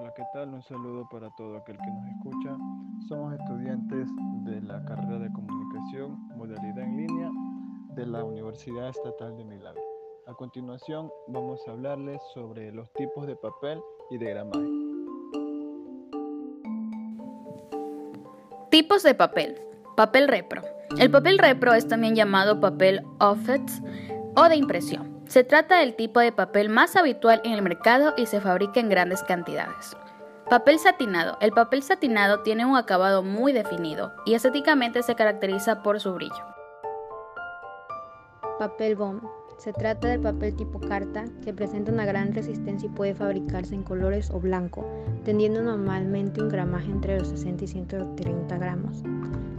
Hola, ¿qué tal? Un saludo para todo aquel que nos escucha. Somos estudiantes de la carrera de comunicación, modalidad en línea de la Universidad Estatal de Milagro. A continuación vamos a hablarles sobre los tipos de papel y de gramaje. Tipos de papel. Papel repro. El papel repro es también llamado papel offset o de impresión. Se trata del tipo de papel más habitual en el mercado y se fabrica en grandes cantidades. Papel satinado. El papel satinado tiene un acabado muy definido y estéticamente se caracteriza por su brillo. Papel bond. Se trata del papel tipo carta que presenta una gran resistencia y puede fabricarse en colores o blanco, teniendo normalmente un gramaje entre los 60 y 130 gramos.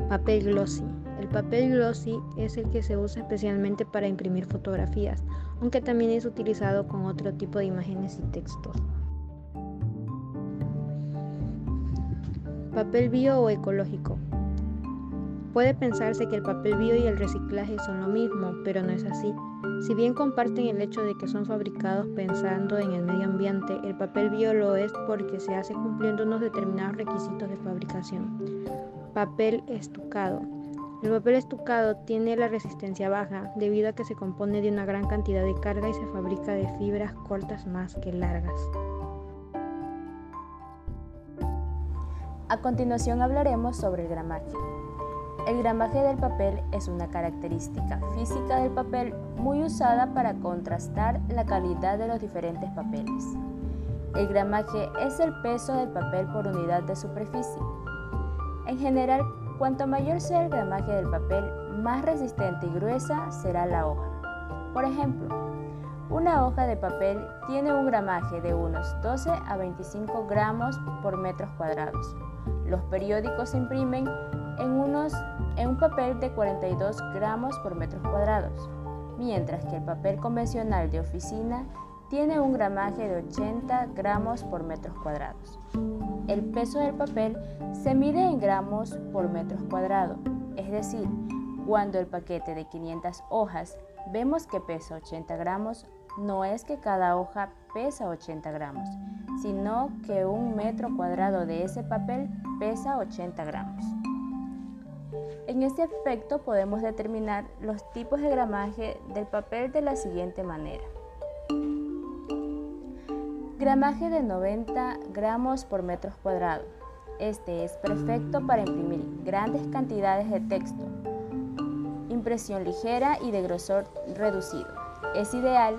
Papel glossy. El papel glossy es el que se usa especialmente para imprimir fotografías, aunque también es utilizado con otro tipo de imágenes y textos. Papel bio o ecológico. Puede pensarse que el papel bio y el reciclaje son lo mismo, pero no es así. Si bien comparten el hecho de que son fabricados pensando en el medio ambiente, el papel bio lo es porque se hace cumpliendo unos determinados requisitos de fabricación. Papel estucado. El papel estucado tiene la resistencia baja debido a que se compone de una gran cantidad de carga y se fabrica de fibras cortas más que largas. A continuación hablaremos sobre el gramaje. El gramaje del papel es una característica física del papel muy usada para contrastar la calidad de los diferentes papeles. El gramaje es el peso del papel por unidad de superficie. En general, Cuanto mayor sea el gramaje del papel, más resistente y gruesa será la hoja. Por ejemplo, una hoja de papel tiene un gramaje de unos 12 a 25 gramos por metros cuadrados. Los periódicos se imprimen en, unos, en un papel de 42 gramos por metros cuadrados, mientras que el papel convencional de oficina tiene un gramaje de 80 gramos por metros cuadrados. El peso del papel se mide en gramos por metros cuadrados, es decir, cuando el paquete de 500 hojas vemos que pesa 80 gramos, no es que cada hoja pesa 80 gramos, sino que un metro cuadrado de ese papel pesa 80 gramos. En este aspecto podemos determinar los tipos de gramaje del papel de la siguiente manera. Gramaje de 90 gramos por metro cuadrado. Este es perfecto para imprimir grandes cantidades de texto. Impresión ligera y de grosor reducido. Es ideal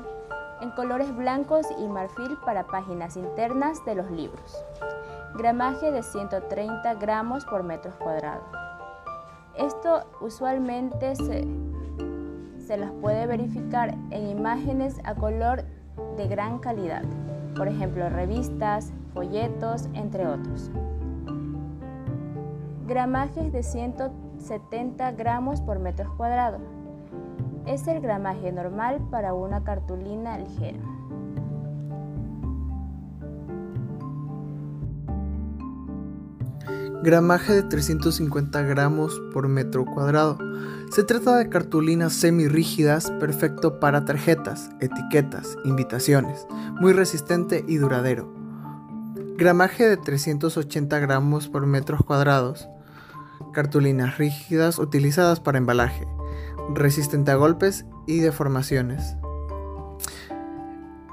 en colores blancos y marfil para páginas internas de los libros. Gramaje de 130 gramos por metro cuadrado. Esto usualmente se, se las puede verificar en imágenes a color de gran calidad por ejemplo revistas, folletos, entre otros. Gramajes de 170 gramos por metro cuadrado. Es el gramaje normal para una cartulina ligera. Gramaje de 350 gramos por metro cuadrado. Se trata de cartulinas semirrígidas, perfecto para tarjetas, etiquetas, invitaciones, muy resistente y duradero. Gramaje de 380 gramos por metros cuadrados. Cartulinas rígidas utilizadas para embalaje, resistente a golpes y deformaciones.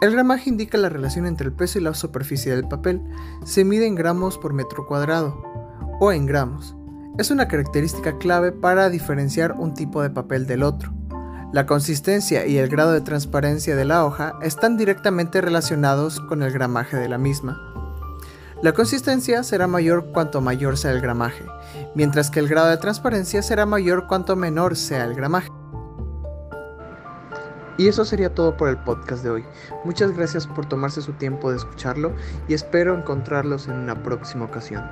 El gramaje indica la relación entre el peso y la superficie del papel. Se mide en gramos por metro cuadrado o en gramos. Es una característica clave para diferenciar un tipo de papel del otro. La consistencia y el grado de transparencia de la hoja están directamente relacionados con el gramaje de la misma. La consistencia será mayor cuanto mayor sea el gramaje, mientras que el grado de transparencia será mayor cuanto menor sea el gramaje. Y eso sería todo por el podcast de hoy. Muchas gracias por tomarse su tiempo de escucharlo y espero encontrarlos en una próxima ocasión.